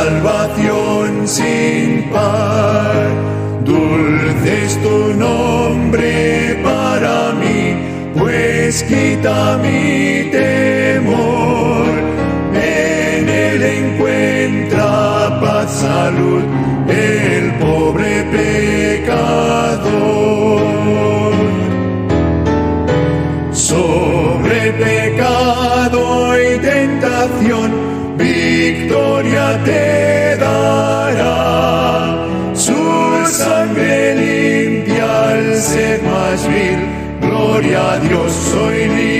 salvación sin par. Dulce es tu nombre para mí, pues quita mi temor. En él encuentra paz, salud te dará su sangre limpia al ser más vil. Gloria a Dios, soy libre.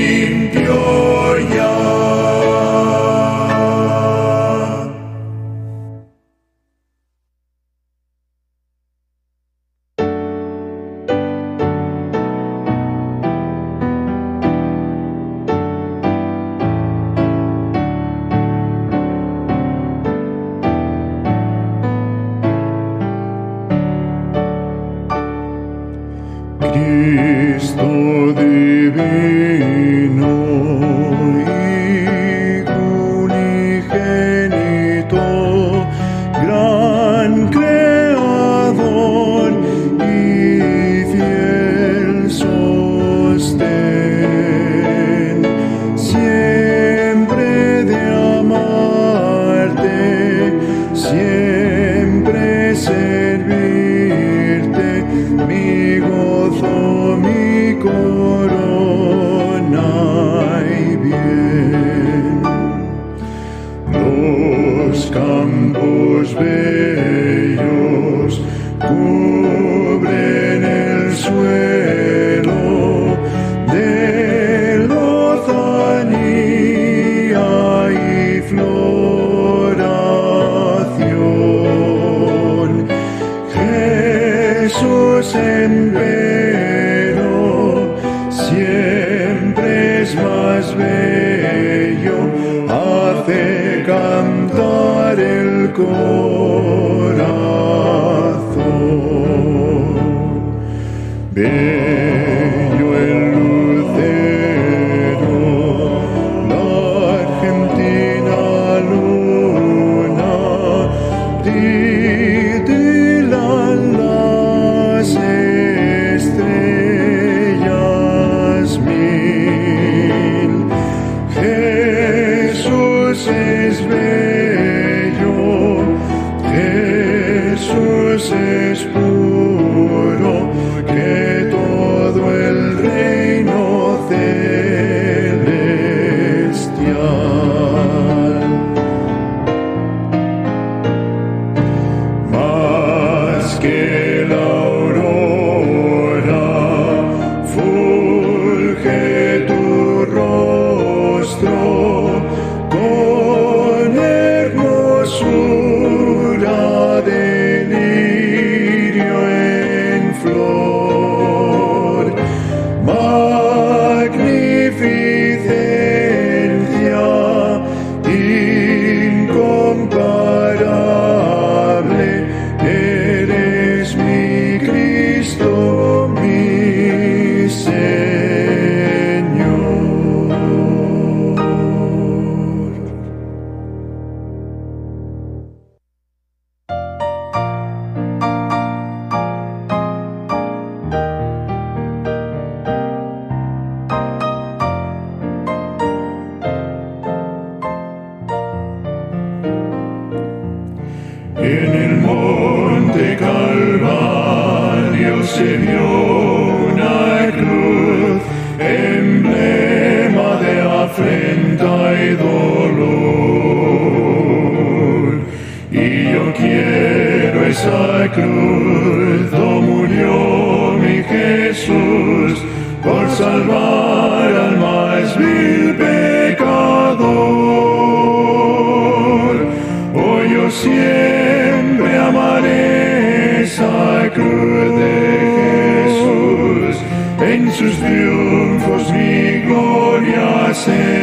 say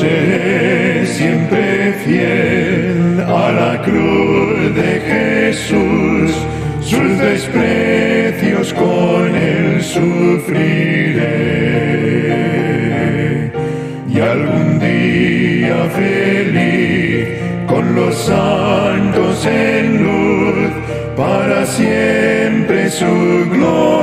seré siempre fiel a la cruz de Jesús, sus desprecios con él sufriré. Y algún día feliz con los santos en luz, para siempre su gloria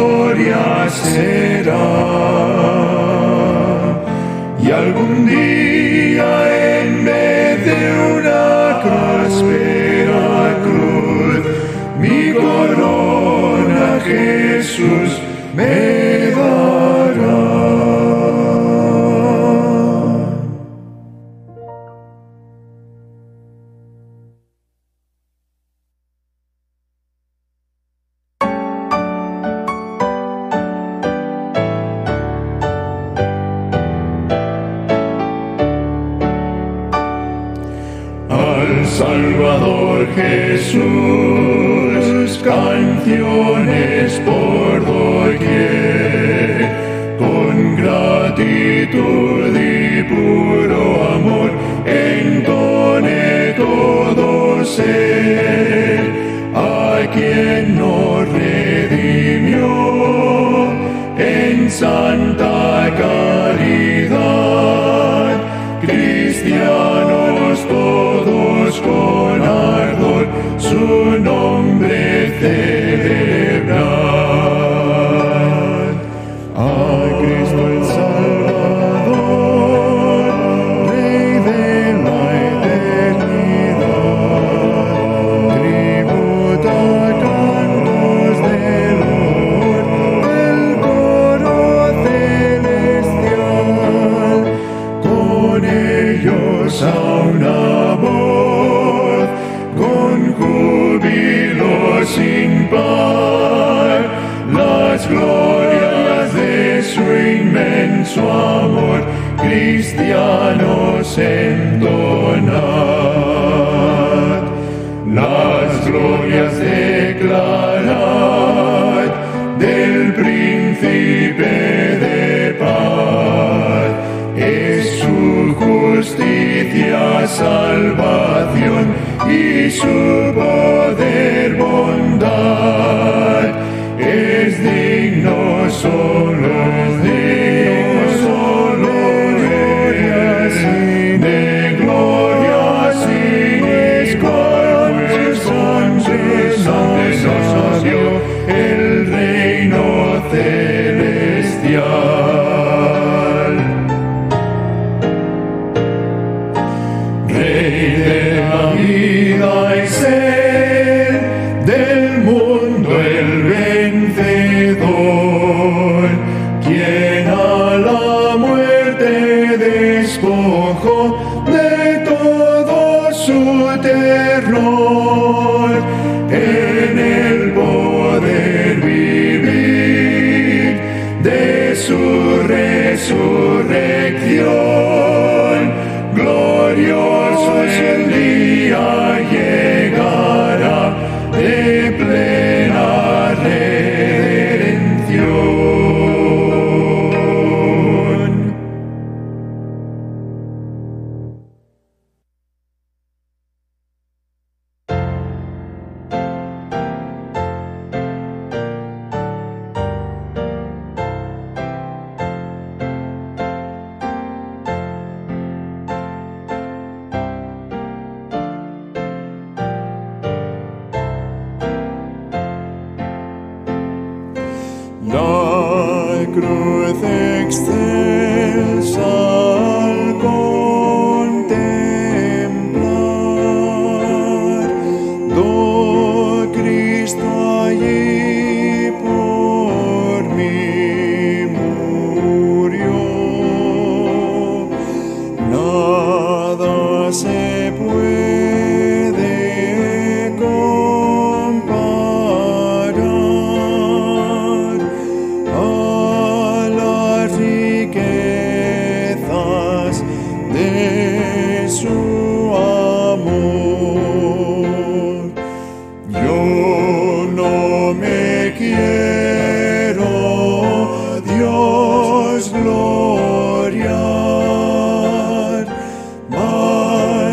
gloria será. Y algún día en vez de una áspera cruz, mi corona Jesús me da.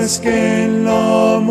Más que en la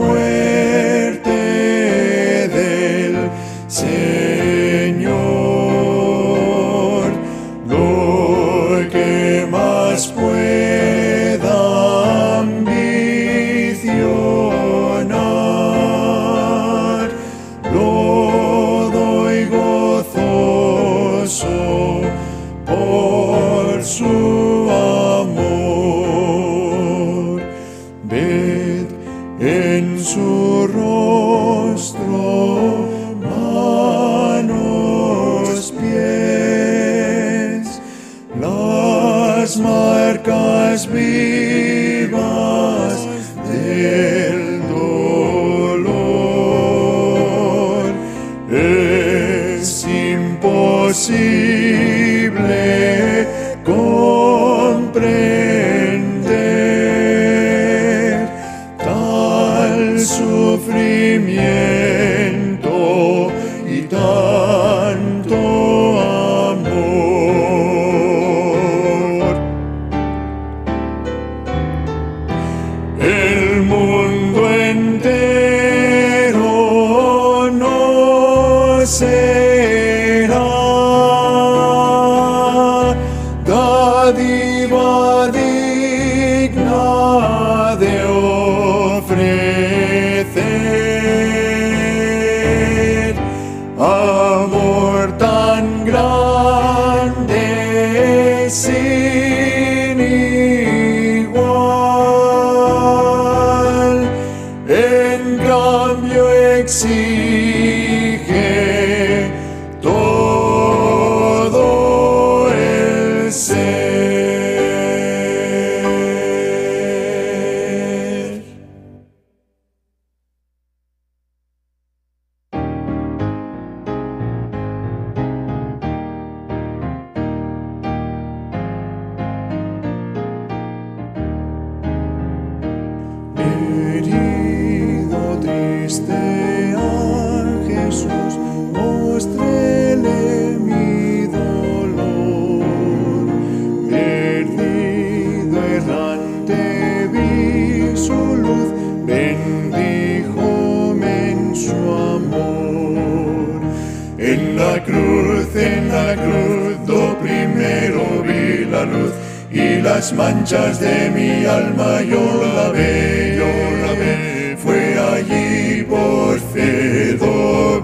las manchas de mi alma yo la ve, yo la ve. Fue allí por fe,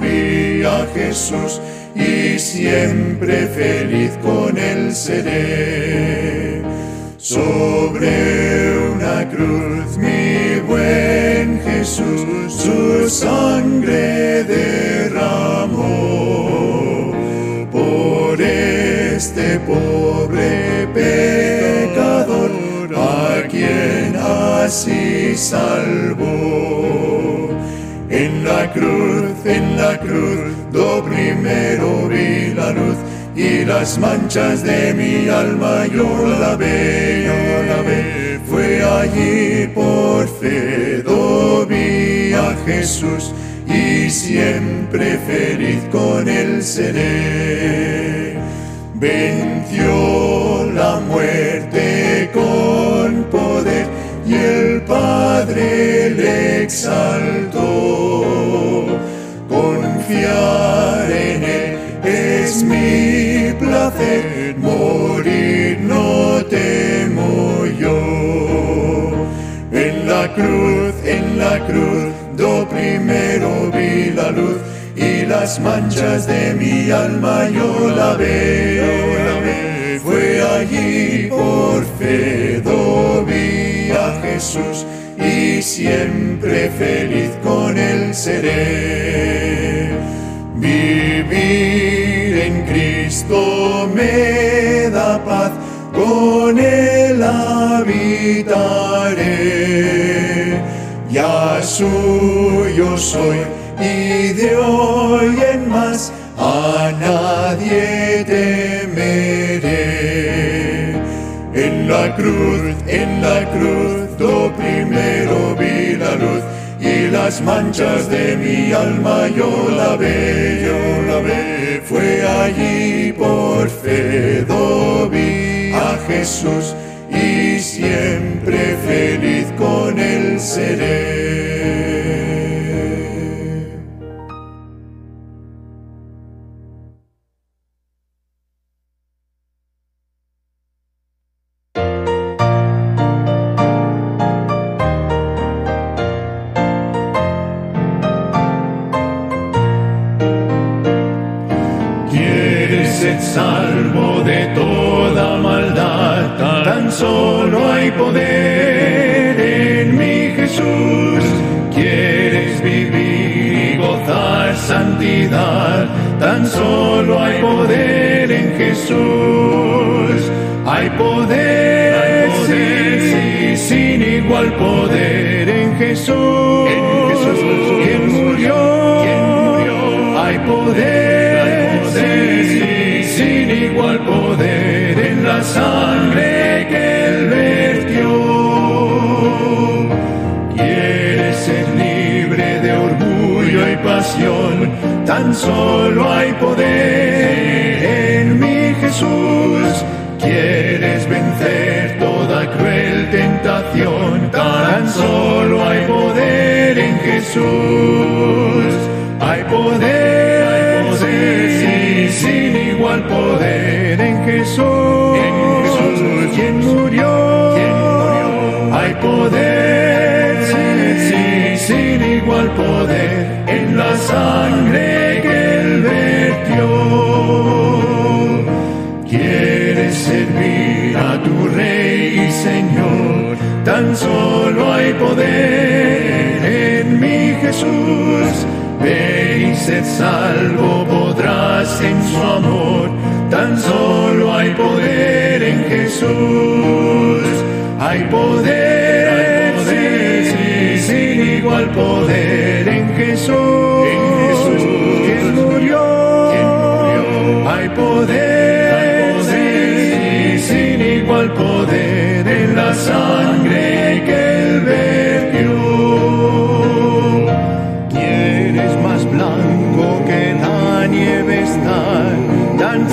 vi a Jesús y siempre feliz con él seré. Sobre una cruz mi buen Jesús su sangre derramó por este pobre quien así salvó. En la cruz, en la cruz, do primero vi la luz y las manchas de mi alma yo la ve, yo la ve. Fue allí por fe, do vi a Jesús y siempre feliz con él seré. Venció la muerte con y Padre le exaltó. Confiar en él es mi placer, morir no temo yo. En la cruz, en la cruz, do primero vi la luz y las manchas de mi alma yo la veo. Fue allí por fe, do Jesús y siempre feliz con él seré. Vivir en Cristo me da paz, con él habitaré. ya suyo soy y de hoy en más a nadie temeré. En la cruz, en la cruz, lo primero vi la luz y las manchas de mi alma yo la ve, yo la ve. Fue allí por fe vi a Jesús y siempre feliz con él seré. Solo hay poder en mi Jesús. Quieres vivir y gozar santidad, tan solo hay poder en Jesús. Hay poder, hay poder, sí, sin igual poder en Jesús. En Jesús, quien murió, quien murió, hay poder, solo hay poder en mi Jesús. Quieres vencer toda cruel tentación, tan solo hay poder en Jesús. Hay poder, hay poder, sí, sin igual poder en Jesús. Jesús. Ve y sed salvo, podrás en su amor, tan solo hay poder en Jesús. Hay poder, hay poder, sí, sin igual poder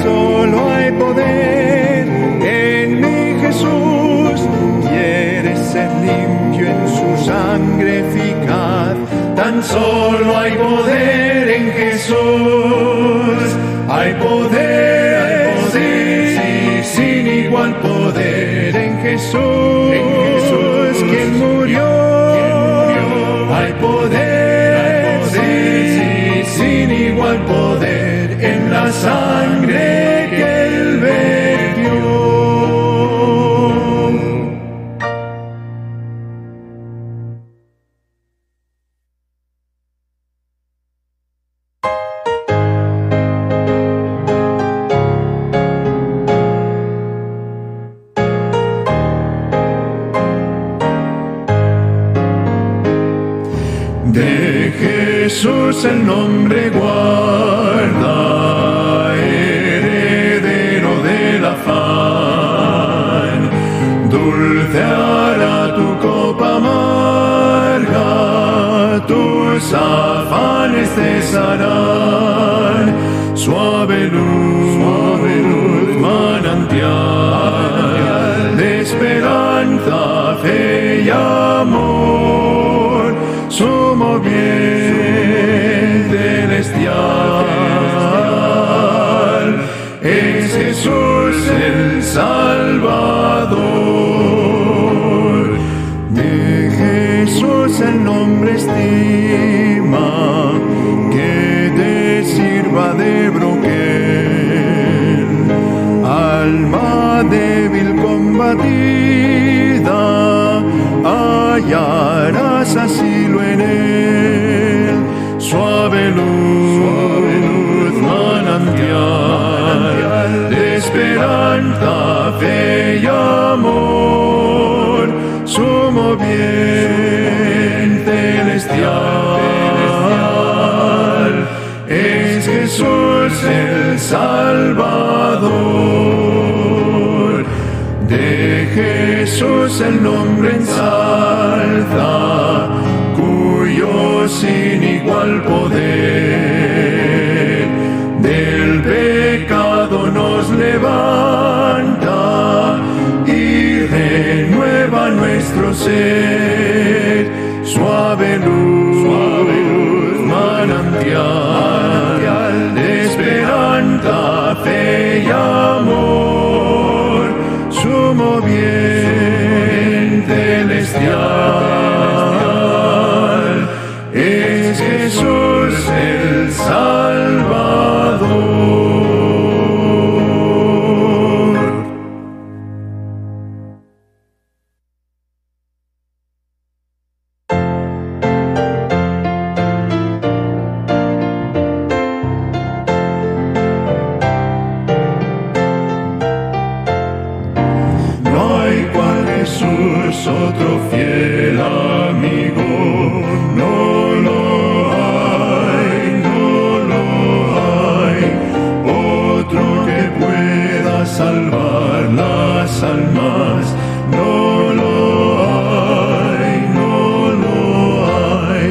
solo hay poder en mi Jesús. Quieres ser limpio en su sangre eficaz, tan solo hay poder en Jesús. Hay poder, hay poder, sí, sin igual poder en Jesús. En Jesús, amor sumo bien celestial. Es Jesús el Salvador. De Jesús el nombre estima, hallarás asilo en él. Suave luz, manantial de esperanza, fe y amor. Sumo bien celestial es Jesús el Salvador. De Jesús el nombre ensalza sin igual poder. las almas. No lo hay, no lo hay.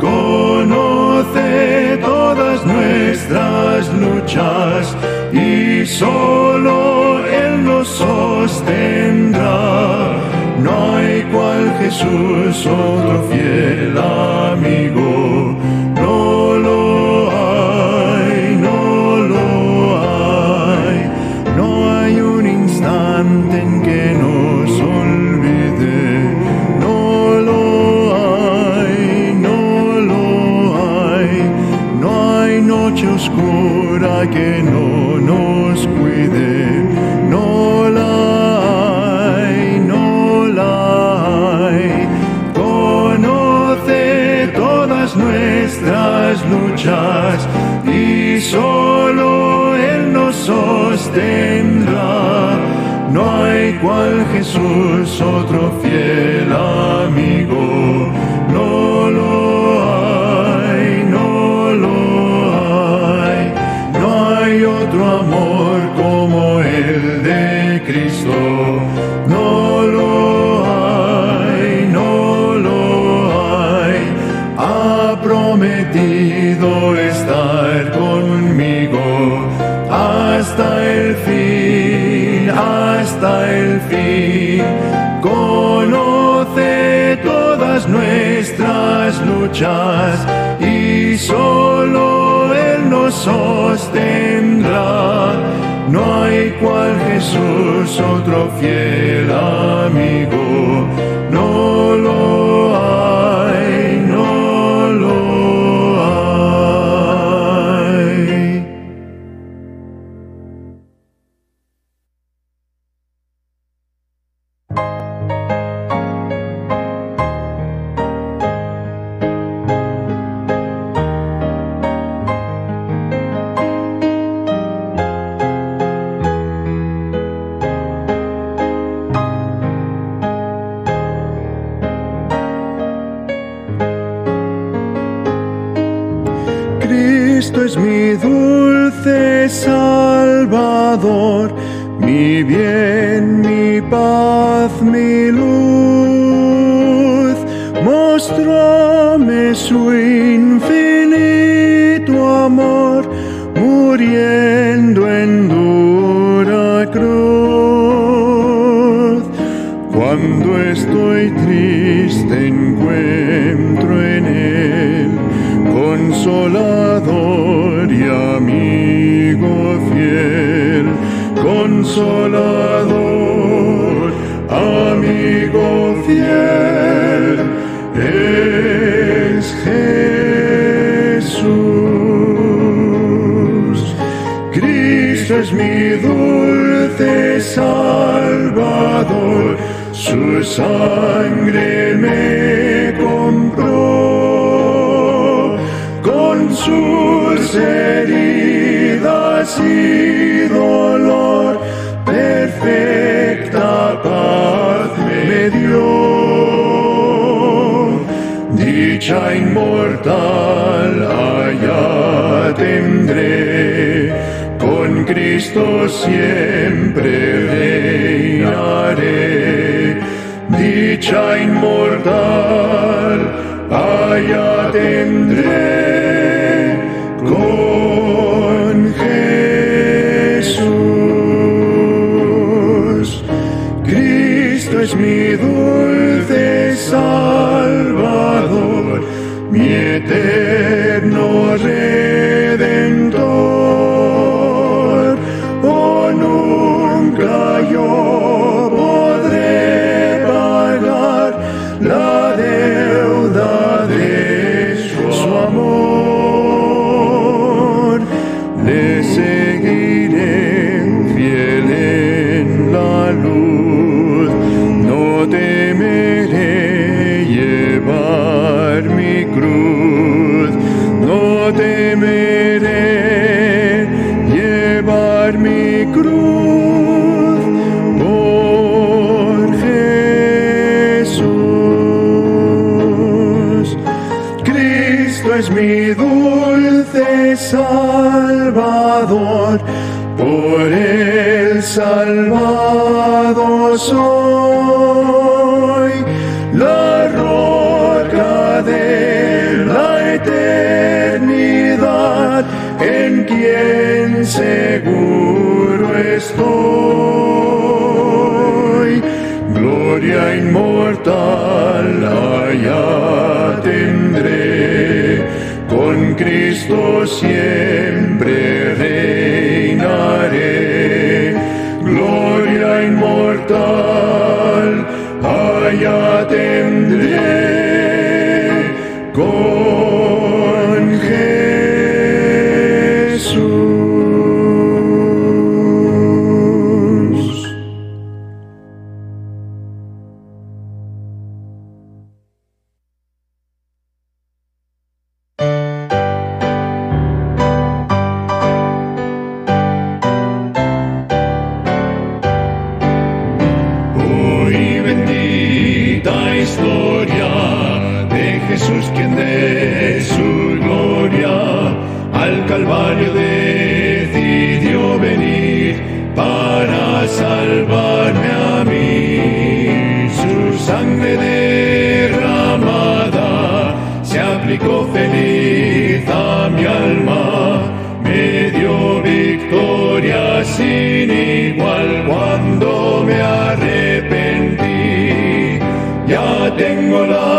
Conoce todas nuestras luchas y solo Él nos sostendrá. No hay cual Jesús, otro fiel amigo. luchas y solo Él nos sostendrá. No hay cual Jesús, otro fiel amigo. Jesús, otro fiel. su sangre me compró, con sus heridas y dolor, perfecta paz me dio. Dicha inmortal allá tendré, con Cristo siempre. dicha inmortal, allá tendré con Jesús. Cristo es mi dulce Salvador, mi eterno. Your day. tengo la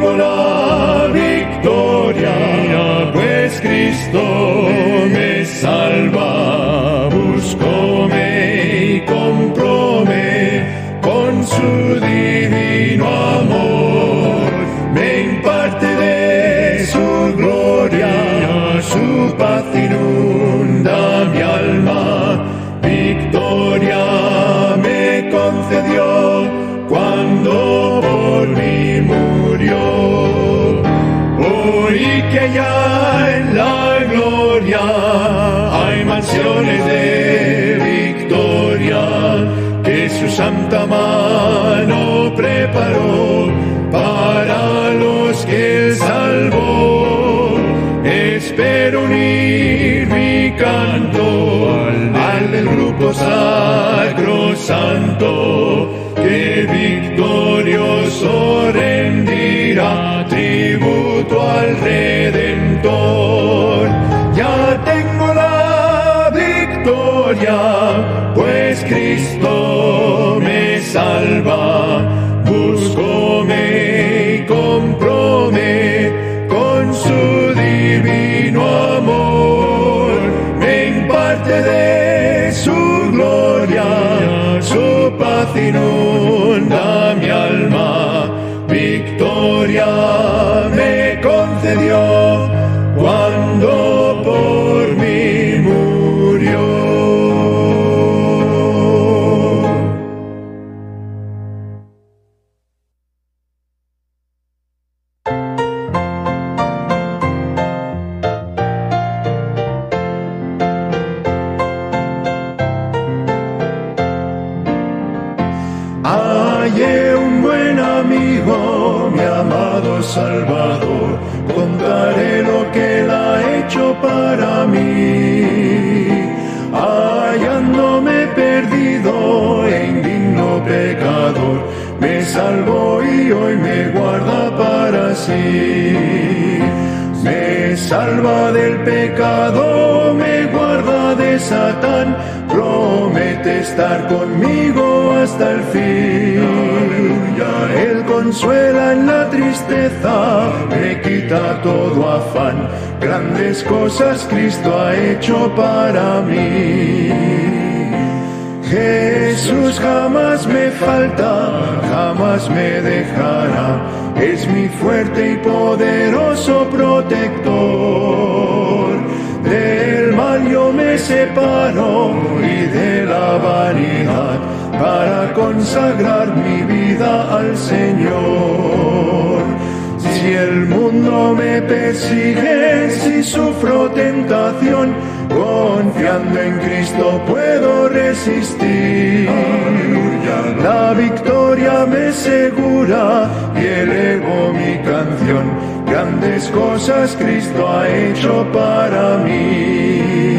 what I sacro santo que victorioso rendirá tributo al redentor. Ya tengo la victoria, pues Cristo me salva. Salvó y hoy me guarda para sí. Me salva del pecado, me guarda de Satán, promete estar conmigo hasta el fin. Él consuela en la tristeza, me quita todo afán, grandes cosas Cristo ha hecho para mí. Jesús jamás me falta, jamás me dejará, es mi fuerte y poderoso protector. Del mal yo me separo y de la vanidad para consagrar mi vida al Señor. Si el mundo me persigue, si sufro tentación, confiando en Cristo puedo resistir. La victoria me segura y elevo mi canción. Grandes cosas Cristo ha hecho para mí.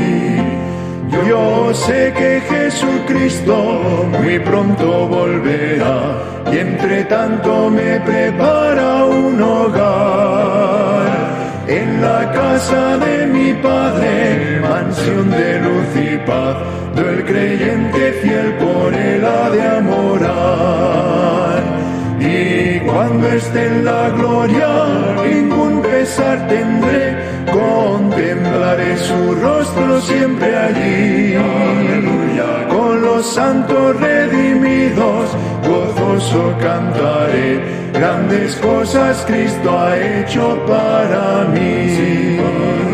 Yo sé que Jesucristo muy pronto volverá y entre tanto me prepara un hogar. En la casa de mi Padre, mansión de luz y paz, do el creyente fiel por él ha de amorar. Y cuando esté en la gloria, ningún pesar tendré, contemplaré su rostro siempre allí. Aleluya. Con los santos redimidos, gozoso cantaré, grandes cosas Cristo ha hecho para mí.